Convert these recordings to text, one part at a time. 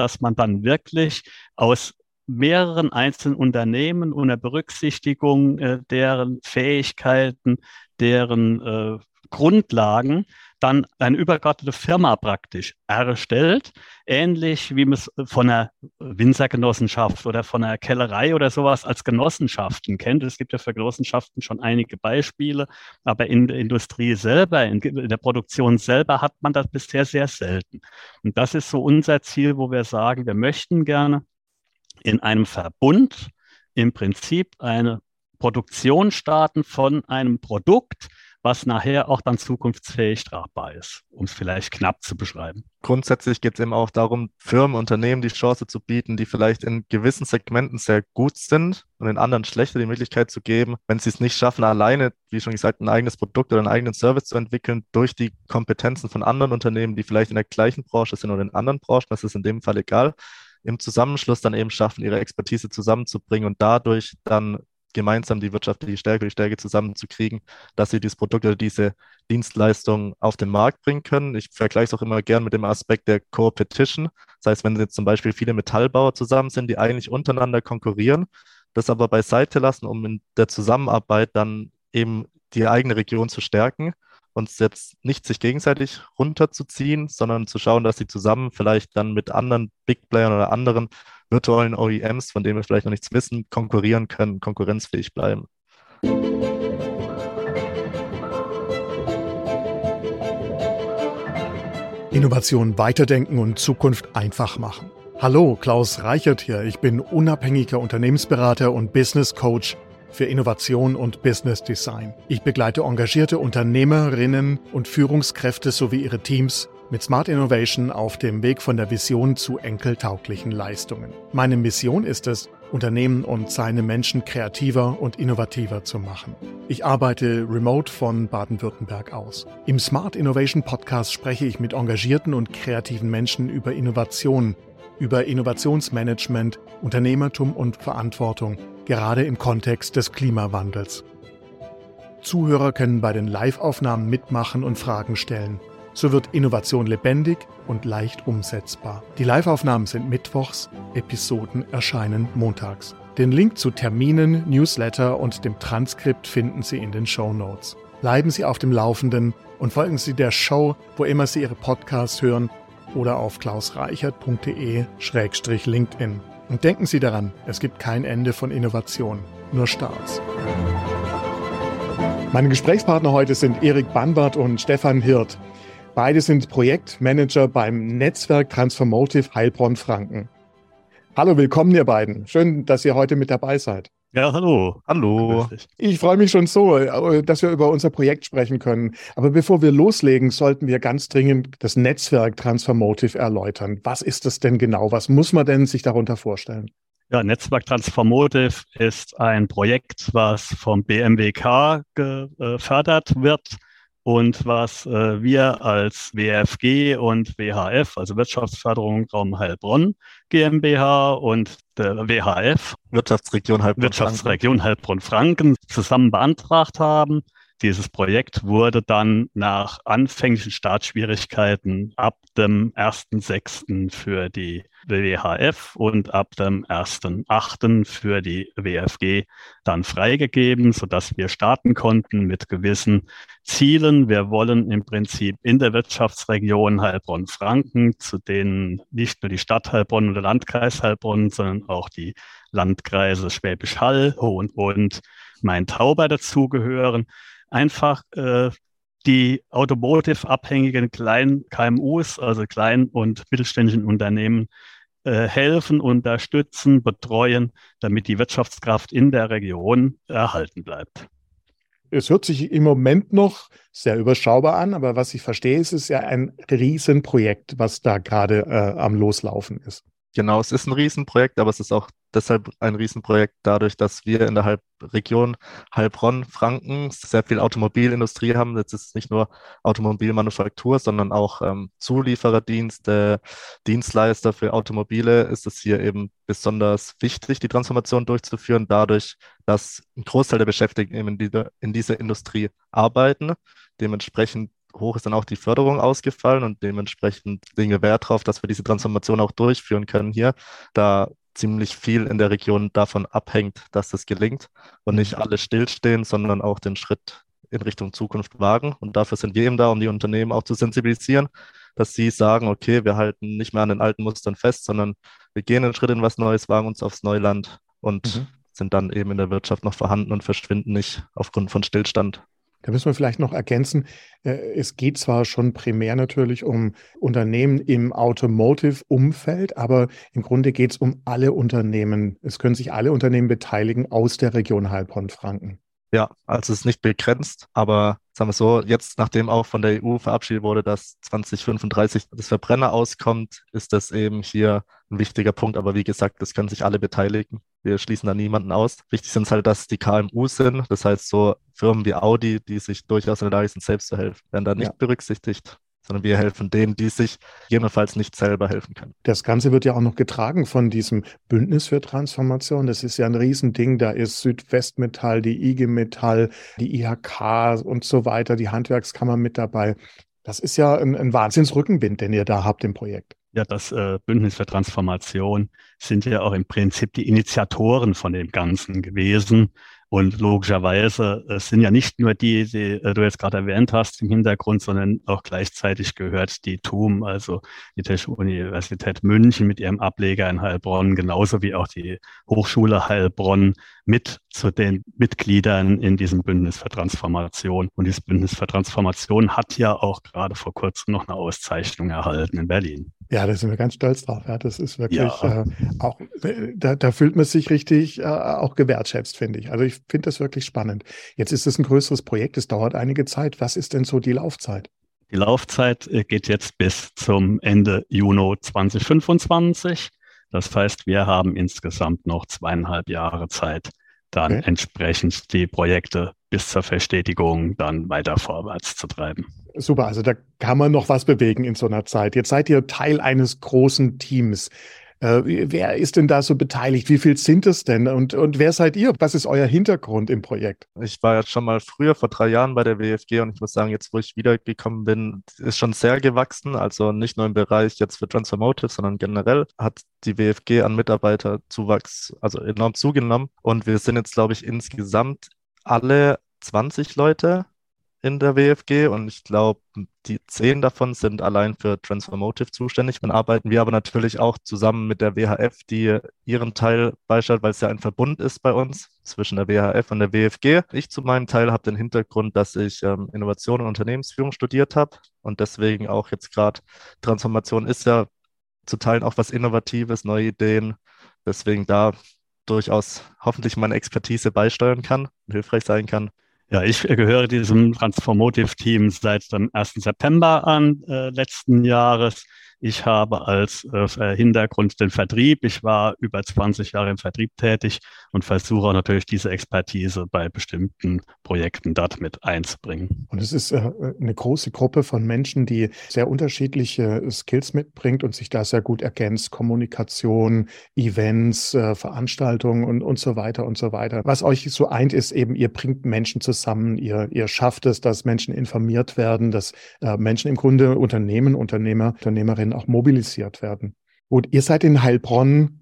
dass man dann wirklich aus mehreren einzelnen Unternehmen unter Berücksichtigung äh, deren Fähigkeiten, deren äh, Grundlagen dann eine übergeordnete Firma praktisch erstellt, ähnlich wie man es von einer Winzergenossenschaft oder von einer Kellerei oder sowas als Genossenschaften kennt. Es gibt ja für Genossenschaften schon einige Beispiele, aber in der Industrie selber, in der Produktion selber hat man das bisher sehr selten. Und das ist so unser Ziel, wo wir sagen, wir möchten gerne in einem Verbund im Prinzip eine Produktion starten von einem Produkt, was nachher auch dann zukunftsfähig tragbar ist, um es vielleicht knapp zu beschreiben. Grundsätzlich geht es eben auch darum, Firmen, Unternehmen die Chance zu bieten, die vielleicht in gewissen Segmenten sehr gut sind und in anderen schlechter die Möglichkeit zu geben, wenn sie es nicht schaffen, alleine, wie schon gesagt, ein eigenes Produkt oder einen eigenen Service zu entwickeln, durch die Kompetenzen von anderen Unternehmen, die vielleicht in der gleichen Branche sind oder in anderen Branchen, das ist in dem Fall egal, im Zusammenschluss dann eben schaffen, ihre Expertise zusammenzubringen und dadurch dann gemeinsam die wirtschaftliche Stärke, die Stärke zusammenzukriegen, dass sie dieses Produkt oder diese Dienstleistung auf den Markt bringen können. Ich vergleiche es auch immer gern mit dem Aspekt der Co-Petition. Das heißt, wenn jetzt zum Beispiel viele Metallbauer zusammen sind, die eigentlich untereinander konkurrieren, das aber beiseite lassen, um in der Zusammenarbeit dann eben die eigene Region zu stärken und jetzt nicht sich gegenseitig runterzuziehen, sondern zu schauen, dass sie zusammen vielleicht dann mit anderen Big Playern oder anderen virtuellen OEMs, von denen wir vielleicht noch nichts wissen, konkurrieren können, konkurrenzfähig bleiben. Innovation weiterdenken und Zukunft einfach machen. Hallo, Klaus Reichert hier. Ich bin unabhängiger Unternehmensberater und Business Coach für Innovation und Business Design. Ich begleite engagierte Unternehmerinnen und Führungskräfte sowie ihre Teams mit Smart Innovation auf dem Weg von der Vision zu enkeltauglichen Leistungen. Meine Mission ist es, Unternehmen und seine Menschen kreativer und innovativer zu machen. Ich arbeite remote von Baden-Württemberg aus. Im Smart Innovation Podcast spreche ich mit engagierten und kreativen Menschen über Innovation, über Innovationsmanagement, Unternehmertum und Verantwortung, gerade im Kontext des Klimawandels. Zuhörer können bei den Live-Aufnahmen mitmachen und Fragen stellen. So wird Innovation lebendig und leicht umsetzbar. Die Live-Aufnahmen sind mittwochs, Episoden erscheinen montags. Den Link zu Terminen, Newsletter und dem Transkript finden Sie in den Show Notes. Bleiben Sie auf dem Laufenden und folgen Sie der Show, wo immer Sie Ihre Podcasts hören oder auf klausreichert.de-linkedin. Und denken Sie daran, es gibt kein Ende von Innovation, nur Starts. Meine Gesprächspartner heute sind Erik Banbart und Stefan Hirt. Beide sind Projektmanager beim Netzwerk Transformative Heilbronn Franken. Hallo, willkommen ihr beiden. Schön, dass ihr heute mit dabei seid. Ja, hallo. Hallo. Ich freue mich schon so, äh, dass wir über unser Projekt sprechen können. Aber bevor wir loslegen, sollten wir ganz dringend das Netzwerk Transformative erläutern. Was ist das denn genau? Was muss man denn sich darunter vorstellen? Ja, Netzwerk Transformative ist ein Projekt, was vom BMWK gefördert wird und was äh, wir als WFG und WHF, also Wirtschaftsförderung Raum Heilbronn GmbH und der WHF, Wirtschaftsregion Heilbronn, Wirtschaftsregion Heilbronn-Franken, zusammen beantragt haben. Dieses Projekt wurde dann nach anfänglichen Startschwierigkeiten ab dem 1.6. für die WWHF und ab dem 1.8. für die WFG dann freigegeben, sodass wir starten konnten mit gewissen Zielen. Wir wollen im Prinzip in der Wirtschaftsregion Heilbronn-Franken, zu denen nicht nur die Stadt Heilbronn oder Landkreis Heilbronn, sondern auch die Landkreise Schwäbisch Hall und, und Main-Tauber dazugehören, einfach äh, die automotive-abhängigen kleinen KMUs, also kleinen und mittelständischen Unternehmen, äh, helfen, unterstützen, betreuen, damit die Wirtschaftskraft in der Region erhalten bleibt. Es hört sich im Moment noch sehr überschaubar an, aber was ich verstehe, ist es ja ein Riesenprojekt, was da gerade äh, am Loslaufen ist. Genau, es ist ein Riesenprojekt, aber es ist auch deshalb ein Riesenprojekt dadurch, dass wir in der Halb Region Heilbronn, Franken sehr viel Automobilindustrie haben. Jetzt ist es nicht nur Automobilmanufaktur, sondern auch ähm, Zuliefererdienste, Dienstleister für Automobile. Ist es hier eben besonders wichtig, die Transformation durchzuführen, dadurch, dass ein Großteil der Beschäftigten eben in, die, in dieser Industrie arbeiten. Dementsprechend hoch ist dann auch die Förderung ausgefallen und dementsprechend legen wir Wert darauf, dass wir diese Transformation auch durchführen können hier, da ziemlich viel in der Region davon abhängt, dass das gelingt und nicht alle stillstehen, sondern auch den Schritt in Richtung Zukunft wagen. Und dafür sind wir eben da, um die Unternehmen auch zu sensibilisieren, dass sie sagen, okay, wir halten nicht mehr an den alten Mustern fest, sondern wir gehen einen Schritt in was Neues, wagen uns aufs Neuland und mhm. sind dann eben in der Wirtschaft noch vorhanden und verschwinden nicht aufgrund von Stillstand. Da müssen wir vielleicht noch ergänzen, äh, es geht zwar schon primär natürlich um Unternehmen im Automotive-Umfeld, aber im Grunde geht es um alle Unternehmen. Es können sich alle Unternehmen beteiligen aus der Region Heilbronn-Franken. Ja, also es ist nicht begrenzt, aber sagen wir so, jetzt nachdem auch von der EU verabschiedet wurde, dass 2035 das Verbrenner auskommt, ist das eben hier ein wichtiger Punkt. Aber wie gesagt, das können sich alle beteiligen. Wir schließen da niemanden aus. Wichtig sind es halt, dass die KMU sind. Das heißt, so Firmen wie Audi, die sich durchaus in der Lage sind, selbst zu helfen, werden da nicht ja. berücksichtigt sondern wir helfen denen, die sich jedenfalls nicht selber helfen können. Das Ganze wird ja auch noch getragen von diesem Bündnis für Transformation. Das ist ja ein Riesending. Da ist Südwestmetall, die IG Metall, die IHK und so weiter, die Handwerkskammer mit dabei. Das ist ja ein, ein Wahnsinnsrückenwind, den ihr da habt im Projekt. Ja, das äh, Bündnis für Transformation sind ja auch im Prinzip die Initiatoren von dem Ganzen gewesen. Und logischerweise es sind ja nicht nur die, die äh, du jetzt gerade erwähnt hast im Hintergrund, sondern auch gleichzeitig gehört die TUM, also die Technische Universität München mit ihrem Ableger in Heilbronn, genauso wie auch die Hochschule Heilbronn mit zu den Mitgliedern in diesem Bündnis für Transformation. Und dieses Bündnis für Transformation hat ja auch gerade vor kurzem noch eine Auszeichnung erhalten in Berlin. Ja, da sind wir ganz stolz drauf. Ja, das ist wirklich ja. äh, auch, äh, da, da fühlt man sich richtig äh, auch gewertschätzt, finde ich. Also ich finde das wirklich spannend. Jetzt ist es ein größeres Projekt, es dauert einige Zeit. Was ist denn so die Laufzeit? Die Laufzeit äh, geht jetzt bis zum Ende Juni 2025. Das heißt, wir haben insgesamt noch zweieinhalb Jahre Zeit, dann okay. entsprechend die Projekte bis zur Verstetigung dann weiter vorwärts zu treiben. Super, also da kann man noch was bewegen in so einer Zeit. Jetzt seid ihr Teil eines großen Teams. Äh, wer ist denn da so beteiligt? Wie viel sind es denn? Und, und wer seid ihr? Was ist euer Hintergrund im Projekt? Ich war ja schon mal früher vor drei Jahren bei der WFG und ich muss sagen, jetzt wo ich wiedergekommen bin, ist schon sehr gewachsen. Also nicht nur im Bereich jetzt für Transformative, sondern generell hat die WFG an Mitarbeiterzuwachs also enorm zugenommen. Und wir sind jetzt, glaube ich, insgesamt alle 20 Leute in der WFG und ich glaube, die zehn davon sind allein für Transformative zuständig. Dann arbeiten wir aber natürlich auch zusammen mit der WHF, die ihren Teil beisteuert, weil es ja ein Verbund ist bei uns zwischen der WHF und der WFG. Ich zu meinem Teil habe den Hintergrund, dass ich ähm, Innovation und Unternehmensführung studiert habe und deswegen auch jetzt gerade Transformation ist ja zu Teilen auch was Innovatives, neue Ideen. Deswegen da durchaus hoffentlich meine Expertise beisteuern kann und hilfreich sein kann. Ja, ich gehöre diesem Transformative-Team seit dem 1. September an äh, letzten Jahres. Ich habe als äh, Hintergrund den Vertrieb. Ich war über 20 Jahre im Vertrieb tätig und versuche natürlich diese Expertise bei bestimmten Projekten dort mit einzubringen. Und es ist äh, eine große Gruppe von Menschen, die sehr unterschiedliche Skills mitbringt und sich da sehr gut ergänzt. Kommunikation, Events, äh, Veranstaltungen und, und so weiter und so weiter. Was euch so eint, ist eben, ihr bringt Menschen zusammen, ihr, ihr schafft es, dass Menschen informiert werden, dass äh, Menschen im Grunde Unternehmen, Unternehmer, Unternehmerinnen auch mobilisiert werden. Gut, ihr seid in Heilbronn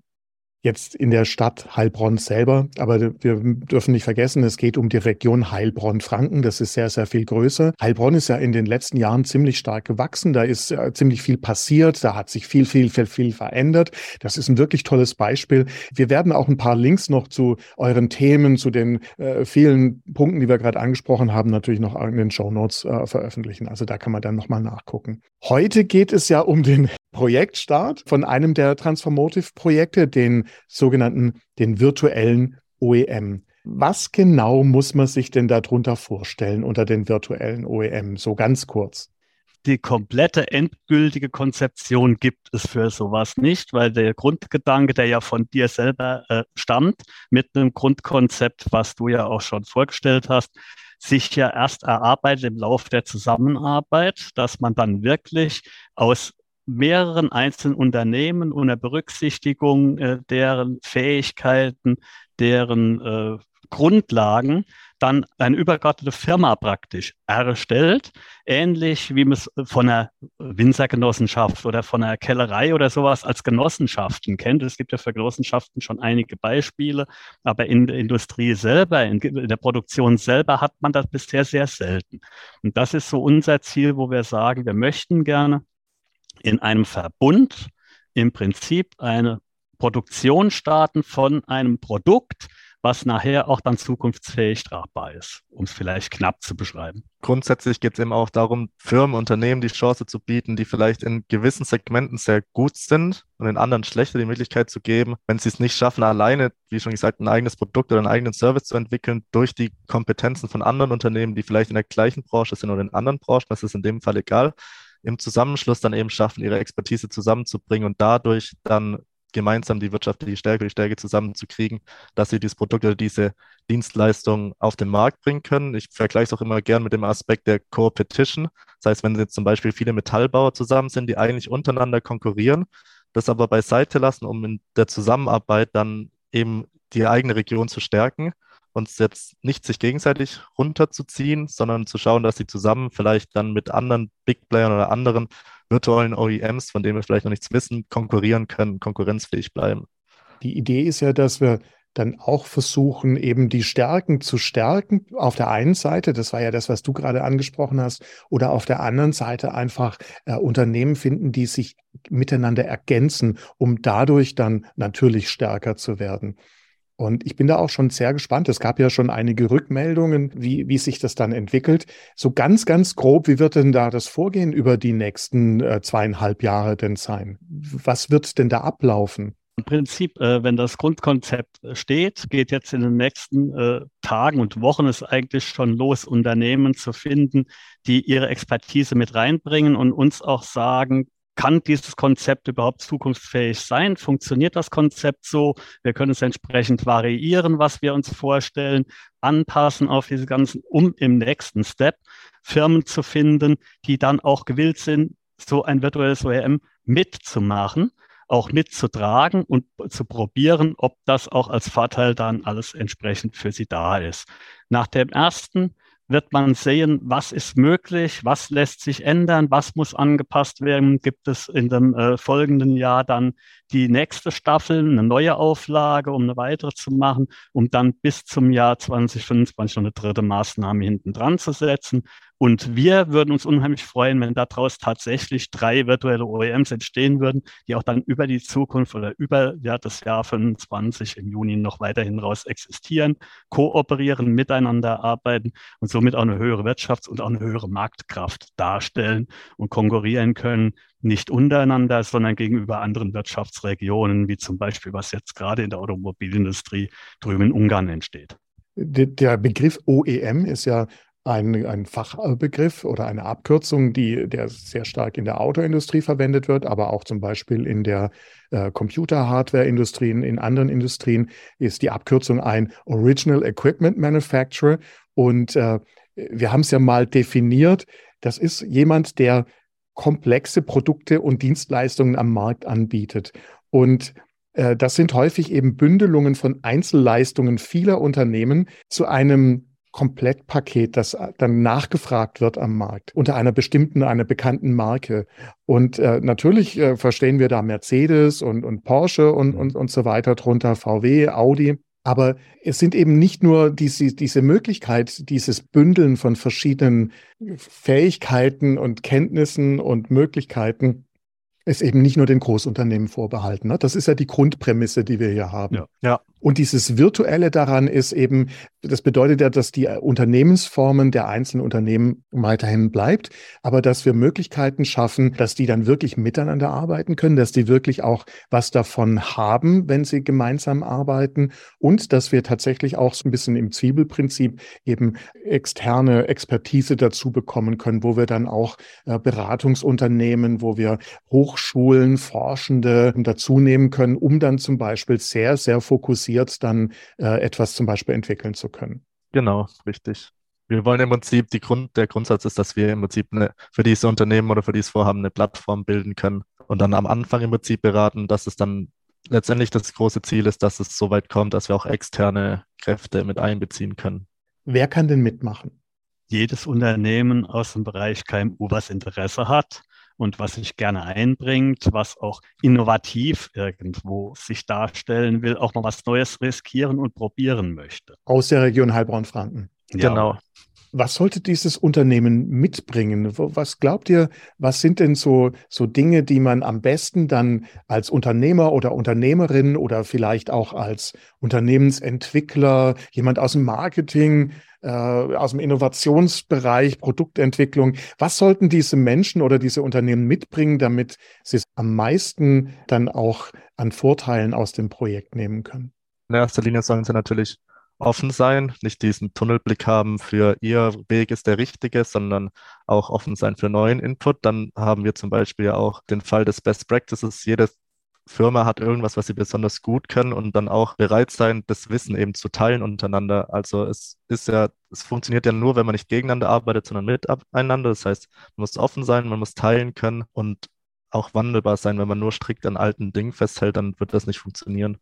jetzt in der Stadt Heilbronn selber. Aber wir dürfen nicht vergessen, es geht um die Region Heilbronn-Franken. Das ist sehr, sehr viel größer. Heilbronn ist ja in den letzten Jahren ziemlich stark gewachsen. Da ist äh, ziemlich viel passiert. Da hat sich viel, viel, viel, viel verändert. Das ist ein wirklich tolles Beispiel. Wir werden auch ein paar Links noch zu euren Themen, zu den äh, vielen Punkten, die wir gerade angesprochen haben, natürlich noch in den Show Notes äh, veröffentlichen. Also da kann man dann nochmal nachgucken. Heute geht es ja um den Projektstart von einem der Transformative-Projekte, den sogenannten, den virtuellen OEM. Was genau muss man sich denn darunter vorstellen unter den virtuellen OEM? So ganz kurz. Die komplette endgültige Konzeption gibt es für sowas nicht, weil der Grundgedanke, der ja von dir selber äh, stammt, mit einem Grundkonzept, was du ja auch schon vorgestellt hast, sich ja erst erarbeitet im Laufe der Zusammenarbeit, dass man dann wirklich aus mehreren einzelnen Unternehmen unter Berücksichtigung äh, deren Fähigkeiten, deren äh, Grundlagen dann eine übergeordnete Firma praktisch erstellt, ähnlich wie man es von einer Winzergenossenschaft oder von einer Kellerei oder sowas als Genossenschaften kennt. Es gibt ja für Genossenschaften schon einige Beispiele, aber in der Industrie selber, in der Produktion selber hat man das bisher sehr selten. Und das ist so unser Ziel, wo wir sagen, wir möchten gerne in einem Verbund im Prinzip eine Produktion starten von einem Produkt, was nachher auch dann zukunftsfähig tragbar ist, um es vielleicht knapp zu beschreiben. Grundsätzlich geht es eben auch darum, Firmen, Unternehmen die Chance zu bieten, die vielleicht in gewissen Segmenten sehr gut sind und in anderen schlechter die Möglichkeit zu geben, wenn sie es nicht schaffen, alleine, wie schon gesagt, ein eigenes Produkt oder einen eigenen Service zu entwickeln, durch die Kompetenzen von anderen Unternehmen, die vielleicht in der gleichen Branche sind oder in anderen Branchen, das ist in dem Fall egal, im Zusammenschluss dann eben schaffen, ihre Expertise zusammenzubringen und dadurch dann gemeinsam die wirtschaftliche Stärke, die Stärke zusammenzukriegen, dass sie dieses Produkt oder diese Dienstleistung auf den Markt bringen können. Ich vergleiche es auch immer gern mit dem Aspekt der Co-Petition. Das heißt, wenn jetzt zum Beispiel viele Metallbauer zusammen sind, die eigentlich untereinander konkurrieren, das aber beiseite lassen, um in der Zusammenarbeit dann eben die eigene Region zu stärken und jetzt nicht sich gegenseitig runterzuziehen, sondern zu schauen, dass sie zusammen vielleicht dann mit anderen Big Playern oder anderen virtuellen OEMs, von denen wir vielleicht noch nichts wissen, konkurrieren können, konkurrenzfähig bleiben. Die Idee ist ja, dass wir dann auch versuchen, eben die Stärken zu stärken. Auf der einen Seite, das war ja das, was du gerade angesprochen hast, oder auf der anderen Seite einfach äh, Unternehmen finden, die sich miteinander ergänzen, um dadurch dann natürlich stärker zu werden. Und ich bin da auch schon sehr gespannt. Es gab ja schon einige Rückmeldungen, wie, wie sich das dann entwickelt. So ganz, ganz grob, wie wird denn da das Vorgehen über die nächsten äh, zweieinhalb Jahre denn sein? Was wird denn da ablaufen? Im Prinzip, äh, wenn das Grundkonzept äh, steht, geht jetzt in den nächsten äh, Tagen und Wochen es eigentlich schon los, Unternehmen zu finden, die ihre Expertise mit reinbringen und uns auch sagen, kann dieses Konzept überhaupt zukunftsfähig sein? Funktioniert das Konzept so? Wir können es entsprechend variieren, was wir uns vorstellen, anpassen auf diese ganzen, um im nächsten Step Firmen zu finden, die dann auch gewillt sind, so ein virtuelles OEM mitzumachen, auch mitzutragen und zu probieren, ob das auch als Vorteil dann alles entsprechend für sie da ist. Nach dem ersten wird man sehen, was ist möglich, was lässt sich ändern, was muss angepasst werden. Gibt es in dem äh, folgenden Jahr dann die nächste Staffel, eine neue Auflage, um eine weitere zu machen, um dann bis zum Jahr 2025 noch eine dritte Maßnahme hinten dran zu setzen. Und wir würden uns unheimlich freuen, wenn daraus tatsächlich drei virtuelle OEMs entstehen würden, die auch dann über die Zukunft oder über ja, das Jahr 25 im Juni noch weiterhin raus existieren, kooperieren, miteinander arbeiten und somit auch eine höhere Wirtschafts- und auch eine höhere Marktkraft darstellen und konkurrieren können, nicht untereinander, sondern gegenüber anderen Wirtschaftsregionen, wie zum Beispiel, was jetzt gerade in der Automobilindustrie drüben in Ungarn entsteht. Der Begriff OEM ist ja ein, ein Fachbegriff oder eine Abkürzung, die, der sehr stark in der Autoindustrie verwendet wird, aber auch zum Beispiel in der äh, Computer-Hardware-Industrie, in anderen Industrien ist die Abkürzung ein Original Equipment Manufacturer. Und äh, wir haben es ja mal definiert. Das ist jemand, der komplexe Produkte und Dienstleistungen am Markt anbietet. Und äh, das sind häufig eben Bündelungen von Einzelleistungen vieler Unternehmen zu einem Komplettpaket, das dann nachgefragt wird am Markt unter einer bestimmten, einer bekannten Marke. Und äh, natürlich äh, verstehen wir da Mercedes und, und Porsche und, und, und so weiter drunter, VW, Audi. Aber es sind eben nicht nur diese, diese Möglichkeit, dieses Bündeln von verschiedenen Fähigkeiten und Kenntnissen und Möglichkeiten, ist eben nicht nur den Großunternehmen vorbehalten. Ne? Das ist ja die Grundprämisse, die wir hier haben. Ja. ja. Und dieses Virtuelle daran ist eben, das bedeutet ja, dass die Unternehmensformen der einzelnen Unternehmen weiterhin bleibt, aber dass wir Möglichkeiten schaffen, dass die dann wirklich miteinander arbeiten können, dass die wirklich auch was davon haben, wenn sie gemeinsam arbeiten und dass wir tatsächlich auch so ein bisschen im Zwiebelprinzip eben externe Expertise dazu bekommen können, wo wir dann auch äh, Beratungsunternehmen, wo wir Hochschulen, Forschende dazu nehmen können, um dann zum Beispiel sehr, sehr fokussiert dann äh, etwas zum Beispiel entwickeln zu können. Genau, richtig. Wir wollen im Prinzip, die Grund, der Grundsatz ist, dass wir im Prinzip eine, für diese Unternehmen oder für dieses Vorhaben eine Plattform bilden können und dann am Anfang im Prinzip beraten, dass es dann letztendlich das große Ziel ist, dass es so weit kommt, dass wir auch externe Kräfte mit einbeziehen können. Wer kann denn mitmachen? Jedes Unternehmen aus dem Bereich KMU, was Interesse hat und was sich gerne einbringt, was auch innovativ irgendwo sich darstellen will, auch mal was Neues riskieren und probieren möchte. Aus der Region Heilbronn-Franken. Ja. Was sollte dieses Unternehmen mitbringen? Was glaubt ihr, was sind denn so, so Dinge, die man am besten dann als Unternehmer oder Unternehmerin oder vielleicht auch als Unternehmensentwickler, jemand aus dem Marketing, äh, aus dem Innovationsbereich, Produktentwicklung, was sollten diese Menschen oder diese Unternehmen mitbringen, damit sie es am meisten dann auch an Vorteilen aus dem Projekt nehmen können? In erster Linie sollen sie natürlich offen sein, nicht diesen Tunnelblick haben für ihr Weg ist der richtige, sondern auch offen sein für neuen Input. Dann haben wir zum Beispiel auch den Fall des Best Practices. Jede Firma hat irgendwas, was sie besonders gut können und dann auch bereit sein, das Wissen eben zu teilen untereinander. Also es ist ja, es funktioniert ja nur, wenn man nicht gegeneinander arbeitet, sondern miteinander. Das heißt, man muss offen sein, man muss teilen können und auch wandelbar sein. Wenn man nur strikt an alten Dingen festhält, dann wird das nicht funktionieren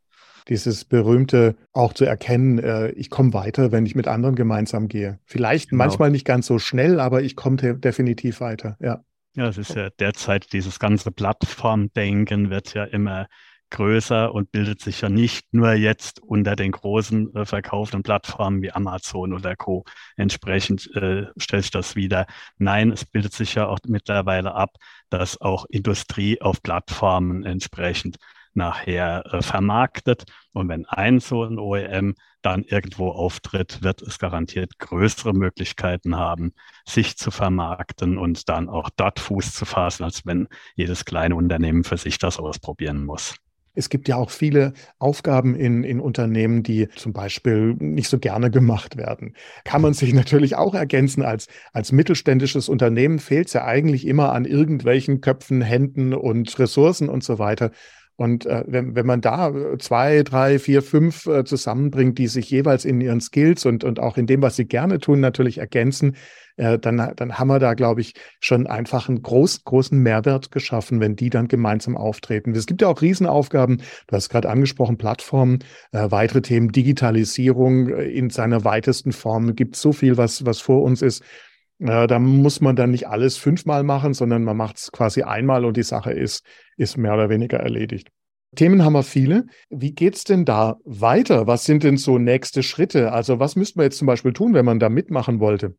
dieses berühmte auch zu erkennen, äh, ich komme weiter, wenn ich mit anderen gemeinsam gehe. Vielleicht genau. manchmal nicht ganz so schnell, aber ich komme definitiv weiter, ja. Ja, es ist ja derzeit dieses ganze Plattformdenken wird ja immer größer und bildet sich ja nicht nur jetzt unter den großen äh, verkauften Plattformen wie Amazon oder Co. Entsprechend äh, stellt sich das wieder. Nein, es bildet sich ja auch mittlerweile ab, dass auch Industrie auf Plattformen entsprechend nachher äh, vermarktet. Und wenn ein so ein OEM dann irgendwo auftritt, wird es garantiert größere Möglichkeiten haben, sich zu vermarkten und dann auch dort Fuß zu fassen, als wenn jedes kleine Unternehmen für sich das ausprobieren muss. Es gibt ja auch viele Aufgaben in, in Unternehmen, die zum Beispiel nicht so gerne gemacht werden. Kann man sich natürlich auch ergänzen. Als, als mittelständisches Unternehmen fehlt es ja eigentlich immer an irgendwelchen Köpfen, Händen und Ressourcen und so weiter. Und äh, wenn, wenn man da äh, zwei, drei, vier, fünf äh, zusammenbringt, die sich jeweils in ihren Skills und, und auch in dem, was sie gerne tun, natürlich ergänzen, äh, dann, dann haben wir da, glaube ich, schon einfach einen groß, großen Mehrwert geschaffen, wenn die dann gemeinsam auftreten. Es gibt ja auch Riesenaufgaben, du hast gerade angesprochen, Plattformen, äh, weitere Themen, Digitalisierung äh, in seiner weitesten Form. Gibt so viel, was, was vor uns ist. Äh, da muss man dann nicht alles fünfmal machen, sondern man macht es quasi einmal und die Sache ist, ist mehr oder weniger erledigt. Themen haben wir viele. Wie geht es denn da weiter? Was sind denn so nächste Schritte? Also was müsste man jetzt zum Beispiel tun, wenn man da mitmachen wollte?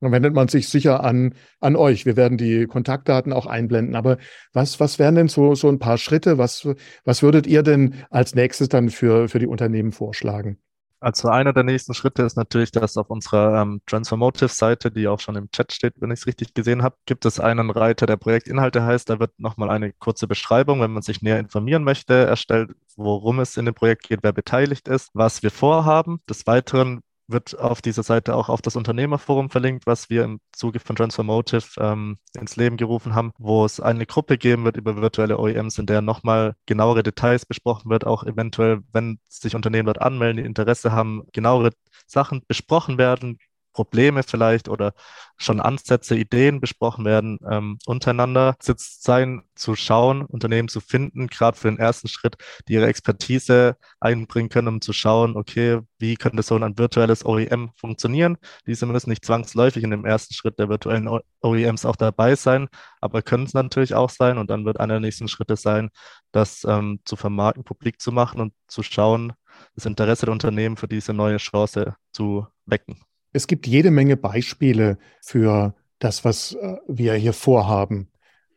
Dann wendet man sich sicher an, an euch. Wir werden die Kontaktdaten auch einblenden. Aber was, was wären denn so, so ein paar Schritte? Was, was würdet ihr denn als nächstes dann für, für die Unternehmen vorschlagen? Also einer der nächsten Schritte ist natürlich, dass auf unserer ähm, Transformative-Seite, die auch schon im Chat steht, wenn ich es richtig gesehen habe, gibt es einen Reiter, der Projektinhalte heißt. Da wird nochmal eine kurze Beschreibung, wenn man sich näher informieren möchte, erstellt, worum es in dem Projekt geht, wer beteiligt ist, was wir vorhaben. Des Weiteren wird auf dieser Seite auch auf das Unternehmerforum verlinkt, was wir im Zuge von Transformative ähm, ins Leben gerufen haben, wo es eine Gruppe geben wird über virtuelle OEMs, in der nochmal genauere Details besprochen wird, auch eventuell, wenn sich Unternehmen dort anmelden, die Interesse haben, genauere Sachen besprochen werden, Probleme vielleicht oder schon Ansätze, Ideen besprochen werden ähm, untereinander. Sitzt sein, zu schauen, Unternehmen zu finden, gerade für den ersten Schritt, die ihre Expertise einbringen können, um zu schauen, okay, wie könnte so ein virtuelles OEM funktionieren? Diese müssen nicht zwangsläufig in dem ersten Schritt der virtuellen OEMs auch dabei sein, aber können es natürlich auch sein. Und dann wird einer der nächsten Schritte sein, das ähm, zu vermarkten, publik zu machen und zu schauen, das Interesse der Unternehmen für diese neue Chance zu wecken. Es gibt jede Menge Beispiele für das, was äh, wir hier vorhaben.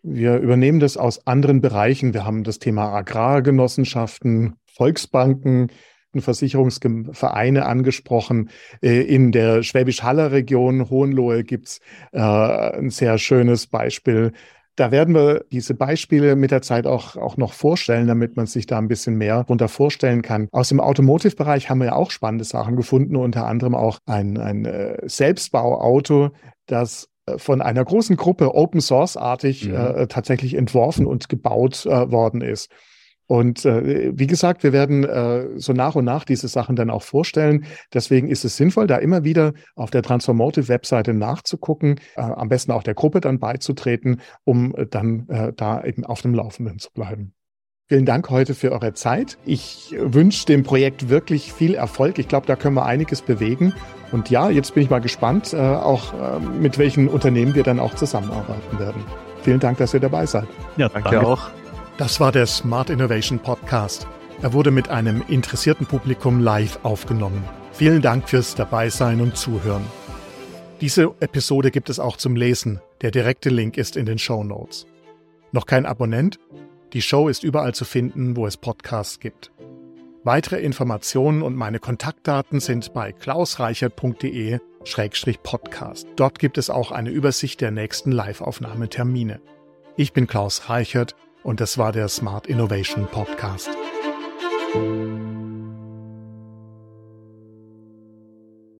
Wir übernehmen das aus anderen Bereichen. Wir haben das Thema Agrargenossenschaften, Volksbanken, Versicherungsvereine angesprochen. Äh, in der Schwäbisch-Haller Region Hohenlohe gibt es äh, ein sehr schönes Beispiel da werden wir diese Beispiele mit der Zeit auch, auch noch vorstellen, damit man sich da ein bisschen mehr darunter vorstellen kann. Aus dem Automotive-Bereich haben wir ja auch spannende Sachen gefunden, unter anderem auch ein, ein äh, Selbstbauauto, das äh, von einer großen Gruppe Open Source artig mhm. äh, tatsächlich entworfen und gebaut äh, worden ist. Und äh, wie gesagt, wir werden äh, so nach und nach diese Sachen dann auch vorstellen. Deswegen ist es sinnvoll, da immer wieder auf der Transformative-Webseite nachzugucken, äh, am besten auch der Gruppe dann beizutreten, um äh, dann äh, da eben auf dem Laufenden zu bleiben. Vielen Dank heute für eure Zeit. Ich wünsche dem Projekt wirklich viel Erfolg. Ich glaube, da können wir einiges bewegen. Und ja, jetzt bin ich mal gespannt, äh, auch äh, mit welchen Unternehmen wir dann auch zusammenarbeiten werden. Vielen Dank, dass ihr dabei seid. Ja, danke, danke auch. Das war der Smart Innovation Podcast. Er wurde mit einem interessierten Publikum live aufgenommen. Vielen Dank fürs Dabeisein und Zuhören. Diese Episode gibt es auch zum Lesen. Der direkte Link ist in den Show Notes. Noch kein Abonnent? Die Show ist überall zu finden, wo es Podcasts gibt. Weitere Informationen und meine Kontaktdaten sind bei klausreichert.de-podcast. Dort gibt es auch eine Übersicht der nächsten Live-Aufnahmetermine. Ich bin Klaus Reichert und das war der Smart Innovation Podcast.